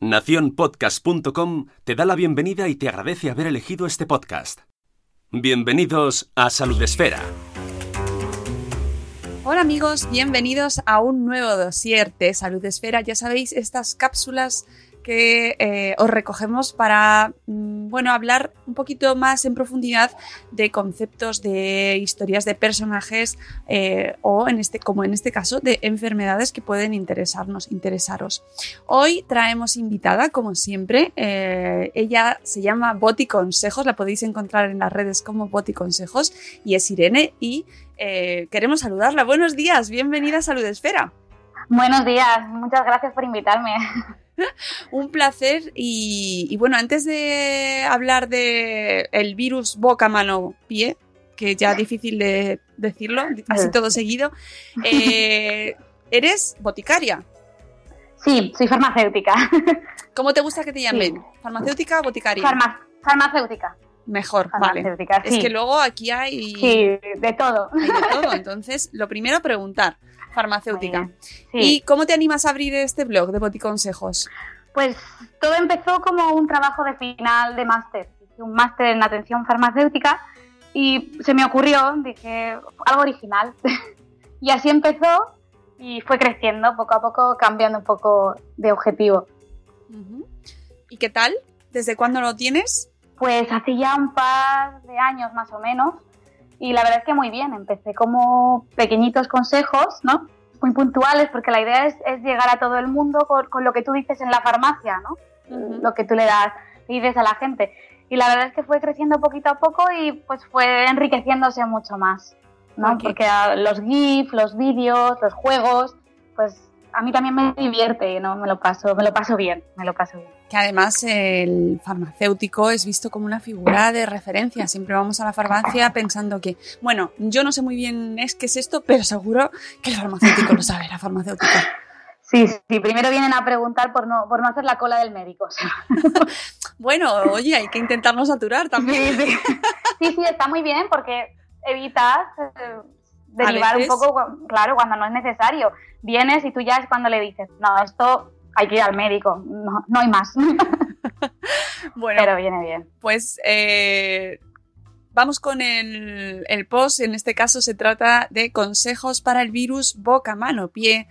Naciónpodcast.com te da la bienvenida y te agradece haber elegido este podcast. Bienvenidos a Salud Esfera. Hola amigos, bienvenidos a un nuevo dossier de Salud Esfera. Ya sabéis, estas cápsulas que eh, os recogemos para mm, bueno, hablar un poquito más en profundidad de conceptos, de historias de personajes eh, o, en este, como en este caso, de enfermedades que pueden interesarnos, interesaros. Hoy traemos invitada, como siempre. eh, ella se llama Boti Consejos, la podéis encontrar en las redes como Boti Consejos y es Irene y queremos saludarla. Buenos días, bienvenida a Salud Esfera. Buenos días, muchas gracias por invitarme. Un placer y, y bueno, antes de hablar de el virus boca, mano, pie, que ya difícil de decirlo, así todo seguido, eh, eres boticaria. Sí, soy farmacéutica. ¿Cómo te gusta que te llamen? ¿Farmacéutica o boticaria? Farma- farmacéutica. Mejor, vale. Farmacéutica, Es sí. que luego aquí hay, Sí, de todo. hay de todo. Entonces, lo primero, preguntar. Farmacéutica. Sí. ¿Y cómo te animas a abrir este blog de Boticonsejos? Pues todo empezó como un trabajo de final de máster. Hice un máster en atención farmacéutica y se me ocurrió, dije, algo original. y así empezó y fue creciendo poco a poco, cambiando un poco de objetivo. ¿Y qué tal? ¿Desde cuándo lo tienes? Pues hace ya un par de años más o menos y la verdad es que muy bien. Empecé como pequeñitos consejos, ¿no? Muy puntuales porque la idea es, es llegar a todo el mundo con, con lo que tú dices en la farmacia, ¿no? Lo que tú le das, le dices a la gente. Y la verdad es que fue creciendo poquito a poco y pues fue enriqueciéndose mucho más, ¿no? Porque los GIFs, los vídeos, los juegos, pues a mí también me divierte, ¿no? Me lo paso, me lo paso bien, me lo paso bien. que además el farmacéutico es visto como una figura de referencia. Siempre vamos a la farmacia pensando que, bueno, yo no sé muy bien es qué es esto, pero seguro que el farmacéutico lo sabe, la farmacéutica. Sí, sí, primero vienen a preguntar por no, por no hacer la cola del médico. o sea. Bueno, oye, hay que intentarnos saturar también. Sí, sí. sí, sí, está muy bien porque evitas eh, derivar un poco, claro, cuando no es necesario. Vienes y tú ya es cuando le dices, no, esto hay que ir al médico, no, no hay más. Bueno, Pero viene bien. pues eh, vamos con el, el post. En este caso se trata de consejos para el virus boca, mano, pie.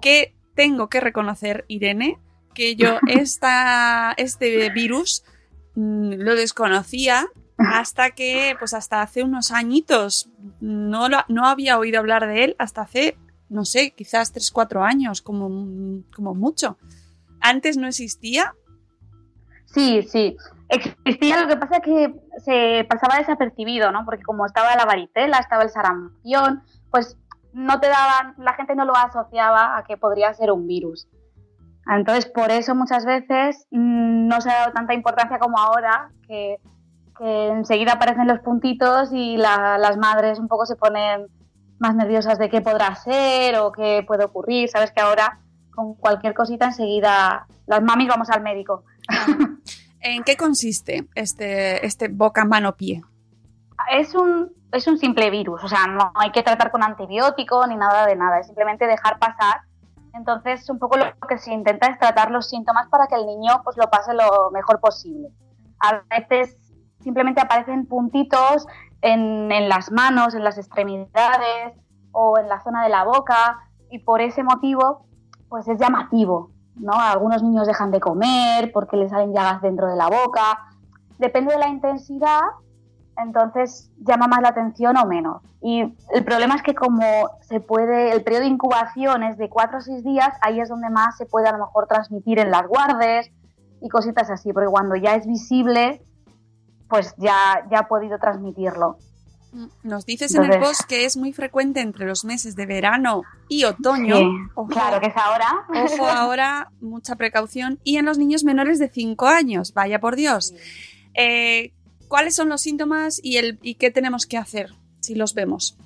Que tengo que reconocer, Irene, que yo esta, este virus mm, lo desconocía hasta que, pues hasta hace unos añitos, no, lo- no había oído hablar de él hasta hace, no sé, quizás 3-4 años, como, como mucho. Antes no existía. Sí, sí. Existía, lo que pasa es que se pasaba desapercibido, ¿no? Porque como estaba la varicela, estaba el sarampión, pues no te daban, la gente no lo asociaba a que podría ser un virus. Entonces, por eso muchas veces mm, no se ha dado tanta importancia como ahora, que, que enseguida aparecen los puntitos y la- las madres un poco se ponen más nerviosas de qué podrá ser o qué puede ocurrir. Sabes que ahora, con cualquier cosita enseguida las mamis vamos al médico. ¿En qué consiste este, este boca, mano, pie? Es un, es un simple virus, o sea, no hay que tratar con antibiótico ni nada de nada, es simplemente dejar pasar. Entonces, un poco lo que se intenta es tratar los síntomas para que el niño pues, lo pase lo mejor posible. A veces simplemente aparecen puntitos en, en las manos, en las extremidades o en la zona de la boca y por ese motivo pues es llamativo, ¿no? Algunos niños dejan de comer porque les salen llagas dentro de la boca. Depende de la intensidad, entonces llama más la atención o menos. Y el problema es que como se puede, el periodo de incubación es de 4 o 6 días, ahí es donde más se puede a lo mejor transmitir en las guardes y cositas así, porque cuando ya es visible, pues ya, ya ha podido transmitirlo. Nos dices en el post que es muy frecuente entre los meses de verano y otoño. claro que es ahora. Ojo ahora, mucha precaución. Y en los niños menores de 5 años, vaya por Dios. Eh, ¿Cuáles son los síntomas y, el, y qué tenemos que hacer si los vemos?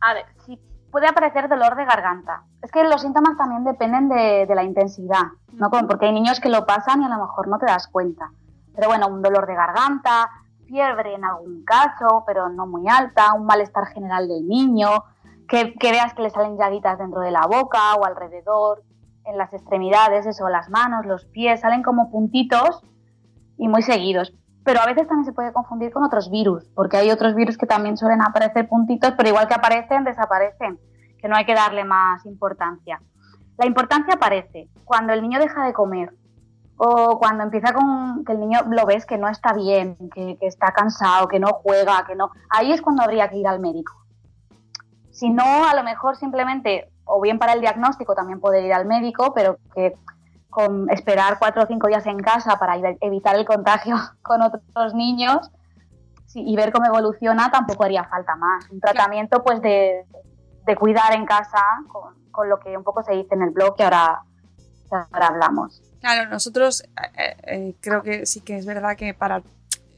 A ver, si puede aparecer dolor de garganta. Es que los síntomas también dependen de, de la intensidad, ¿no? Porque hay niños que lo pasan y a lo mejor no te das cuenta. Pero bueno, un dolor de garganta, fiebre en algún caso, pero no muy alta, un malestar general del niño, que, veas que le salen llaguitas dentro de la boca o alrededor, en las extremidades, eso, las manos, los pies, salen como puntitos y muy seguidos. Pero a veces también se puede confundir con otros virus, porque hay otros virus que también suelen aparecer puntitos, pero igual que aparecen, desaparecen, que no hay que darle más importancia. La importancia aparece cuando el niño deja de comer, o cuando empieza con que el niño lo ves que no está bien, que, está cansado, que no juega, que no, ahí es cuando habría que ir al médico. Si no, a lo mejor simplemente, o bien para el diagnóstico también puede ir al médico, pero que con esperar cuatro o cinco días en casa para evitar el contagio con otros niños y ver cómo evoluciona tampoco haría falta más. Un tratamiento pues de, cuidar en casa con, con, lo que un poco se dice en el blog que ahora, que ahora hablamos. Claro, nosotros eh, eh, creo que sí que es verdad que para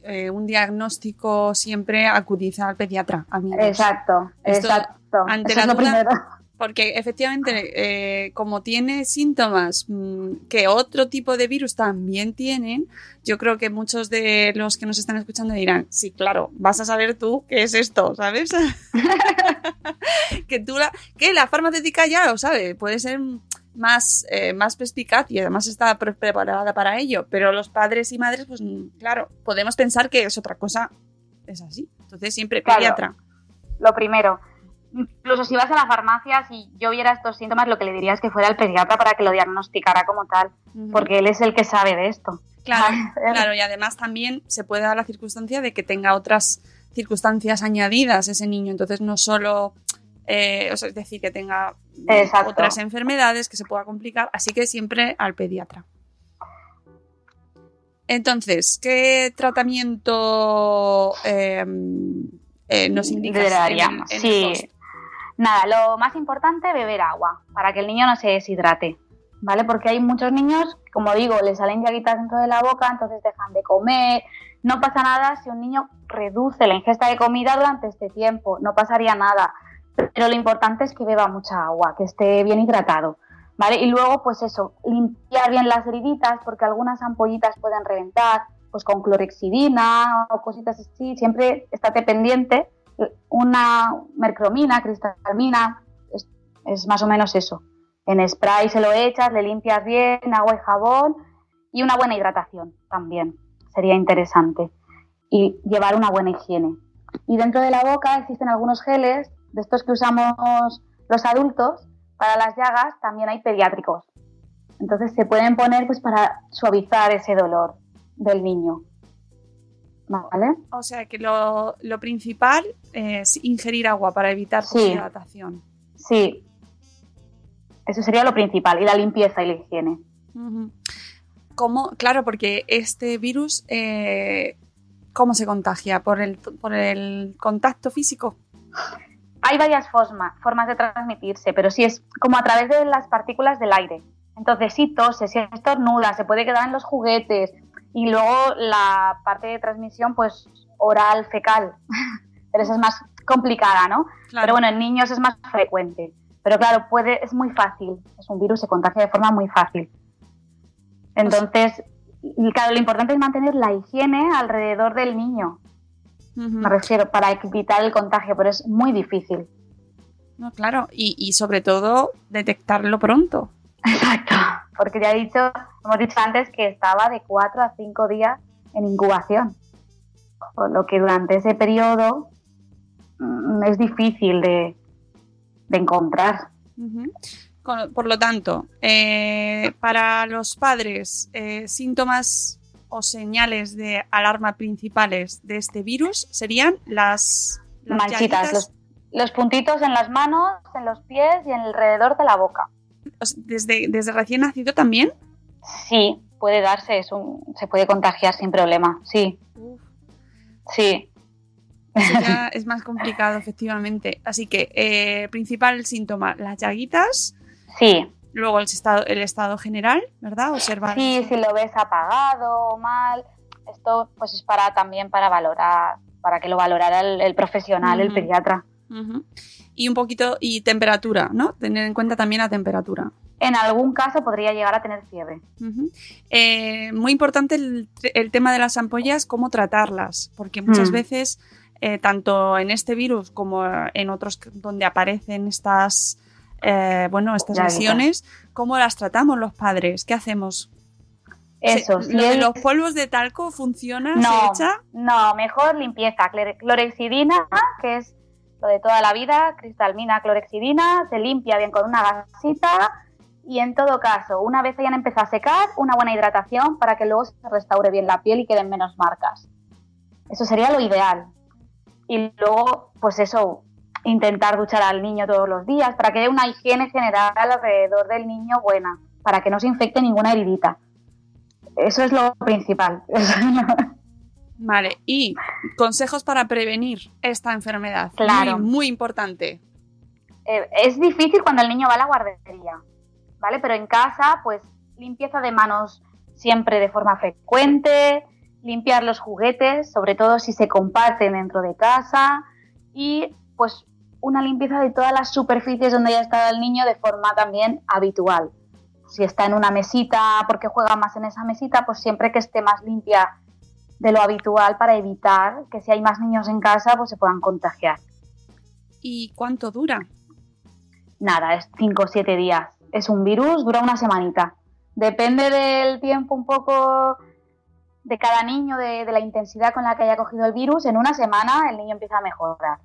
eh, un diagnóstico siempre acudís al pediatra. Exacto, exacto. Ante la duda, porque efectivamente, como tiene síntomas mm, que otro tipo de virus también tienen, yo creo que muchos de los que nos están escuchando dirán, sí, claro, vas a saber tú qué es esto, ¿sabes? que tú la, que la farmacéutica ya lo sabe, puede ser más, eh, más perspicaz y además está preparada para ello. Pero los padres y madres, pues claro, podemos pensar que es otra cosa. Es así. Entonces siempre pediatra. Lo primero. Incluso si vas a la farmacia, si yo viera estos síntomas, lo que le diría es que fuera el pediatra para que lo diagnosticara como tal, porque él es el que sabe de esto. Claro, claro, y además también se puede dar la circunstancia de que tenga otras circunstancias añadidas ese niño, entonces no solo eh, o sea, es decir, que tenga otras enfermedades que se pueda complicar, así que siempre al pediatra. Entonces, ¿qué tratamiento em, eh, nos indica? sí. Nada, lo más importante, beber agua, para que el niño no se deshidrate, ¿vale? Porque hay muchos niños, como digo, les salen llaguitas dentro de la boca, entonces dejan de comer. No pasa nada si un niño reduce la ingesta de comida durante este tiempo, no pasaría nada pero lo importante es que beba mucha agua, que esté bien hidratado. ¿Vale? Y luego, pues eso, limpiar bien las heriditas, porque algunas ampollitas pueden reventar, pues con clorexidina o cositas así. Siempre estate pendiente. Una mercromina, cristalmina, es, es más o menos eso. En spray se lo echas, le limpias bien, agua y jabón y una buena hidratación también. Sería interesante. Y llevar una buena higiene. Y dentro de la boca existen algunos geles de estos que usamos los adultos, para las llagas también hay pediátricos. Entonces se pueden poner pues para suavizar ese dolor del niño. ¿Vale? O sea que lo, principal es ingerir agua para evitar sí. hidratación. Sí. Eso sería lo principal. Y la limpieza y la higiene. ¿Cómo? Claro, porque este virus, eh, ¿cómo se contagia? ¿Por el, ¿Por el contacto físico? Hay varias formas de transmitirse, pero sí es como a través de las partículas del aire. Entonces, si tose, si estornuda, se puede quedar en los juguetes. Y luego la parte de transmisión, pues oral, fecal. pero esa es más complicada, ¿no? Pero bueno, en niños es más frecuente. Pero claro, puede, es muy fácil. Es un virus, se contagia de forma muy fácil. Entonces, y claro, lo importante es mantener la higiene alrededor del niño. Me refiero, para evitar el contagio, pero es muy difícil. No, claro, y, y sobre todo detectarlo pronto. Exacto, porque ya he dicho, hemos dicho antes que estaba de 4 a 5 días en incubación, por lo que durante ese periodo mm, es difícil de, de encontrar. Con- por lo tanto, eh, para los padres, eh, síntomas o señales de alarma principales de este virus serían las, las Manchitas, los, los puntitos en las manos, en los pies y en alrededor de la boca. desde, desde recién nacido también. Sí, puede darse, es un- se puede contagiar sin problema, sí, sí. Eso ya es más complicado, efectivamente. Así que, eh, principal síntoma, las llaguitas, Sí, luego el estado, el estado general, ¿verdad? Observar. sí, si lo ves apagado o mal, esto pues es para también para valorar, para que lo valorara el, el profesional, el pediatra. Y un poquito, y temperatura, ¿no? Tener en cuenta también la temperatura. En algún caso podría llegar a tener fiebre. Eh, muy importante el, el tema de las ampollas, cómo tratarlas, porque muchas Mm. veces, eh, tanto en este virus como en otros donde aparecen estas, eh, bueno, estas lesiones, cómo las tratamos los padres, ¿qué hacemos? Eso, si ¿Lo de los polvos de talco funciona? No, ¿Se echa? no, mejor limpieza, clore- clorexidina, que es lo de toda la vida, cristalmina, clorexidina, se limpia bien con una gasita y en todo caso, una vez hayan empezado a secar, una buena hidratación para que luego se restaure bien la piel y queden menos marcas. Eso sería lo ideal. Y luego, pues eso, intentar duchar al niño todos los días para que dé una higiene general alrededor del niño buena, para que no se infecte ninguna heridita. Eso es lo principal. Vale, y consejos para prevenir esta enfermedad. Claro. Muy, muy importante. Eh, es difícil cuando el niño va a la guardería, ¿vale? Pero en casa, pues limpieza de manos siempre de forma frecuente, limpiar los juguetes, sobre todo si se comparten dentro de casa, y pues una limpieza de todas las superficies donde haya estado el niño de forma también habitual. Si está en una mesita porque juega más en esa mesita, pues siempre que esté más limpia de lo habitual para evitar que si hay más niños en casa, pues se puedan contagiar. ¿Y cuánto dura? Nada, es 5 o 7 días. Es un virus, dura una semanita. Depende del tiempo un poco de cada niño, de, de la intensidad con la que haya cogido el virus. En una semana el niño empieza a mejorar.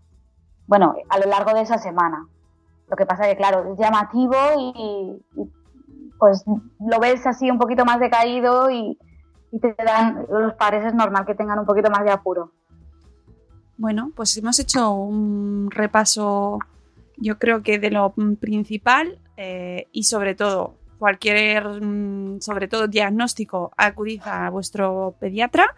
Bueno, a lo largo de esa semana. Lo que pasa que, claro, es llamativo y, pues lo ves así un poquito más decaído y, te dan, los padres es normal que tengan un poquito más de apuro. Bueno, pues hemos hecho un repaso, yo creo que de lo principal eh, y sobre todo cualquier, mm, sobre todo diagnóstico, acudid a vuestro pediatra,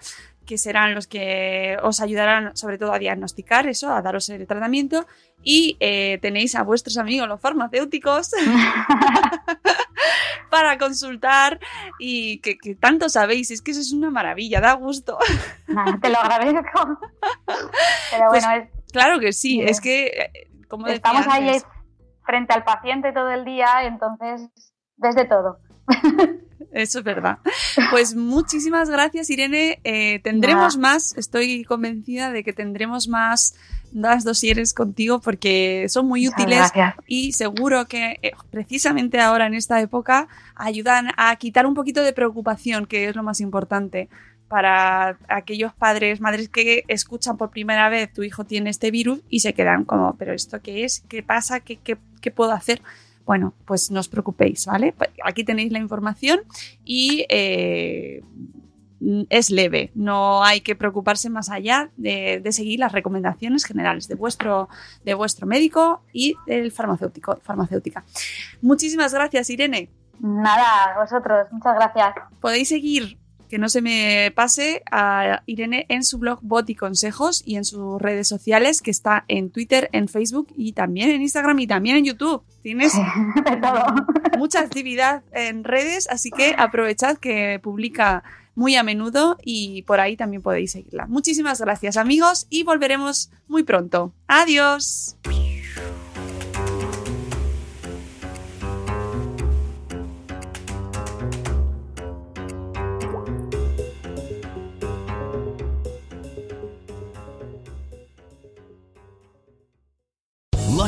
que serán los que os ayudarán sobre todo a diagnosticar eso, a daros el tratamiento y eh, tenéis a vuestros amigos los farmacéuticos para consultar y que, que tanto sabéis, es que eso es una maravilla, da gusto. Te lo agradezco. Pero Pues, bueno, es, Claro que sí, Bien. es que, eh, como estamos ahí frente al paciente todo el día, entonces ves de todo. Eso es verdad. Pues muchísimas gracias, Irene. Eh, tendremos más, estoy convencida de que tendremos más, más dosieres contigo porque son muy Muchas útiles gracias. y seguro que eh, precisamente ahora en esta época ayudan a quitar un poquito de preocupación, que es lo más importante para aquellos padres, madres que escuchan por primera vez tu hijo tiene este virus y se quedan como, pero ¿esto qué es? ¿Qué pasa? ¿Qué, qué, qué puedo hacer? Bueno, pues no os preocupéis, ¿vale? Aquí tenéis la información y eh, es leve, no hay que preocuparse más allá de, de seguir las recomendaciones generales de vuestro, de vuestro médico y del farmacéutico, farmacéutica. Muchísimas gracias, Irene. Nada, vosotros, muchas gracias. Podéis seguir, que no se me pase, a Irene en su blog Bot y Consejos y en sus redes sociales, que está en Twitter, en Facebook y también en Instagram y también en YouTube. Tienes mucha actividad en redes, así que aprovechad que publica muy a menudo y por ahí también podéis seguirla. Muchísimas gracias amigos y volveremos muy pronto. Adiós.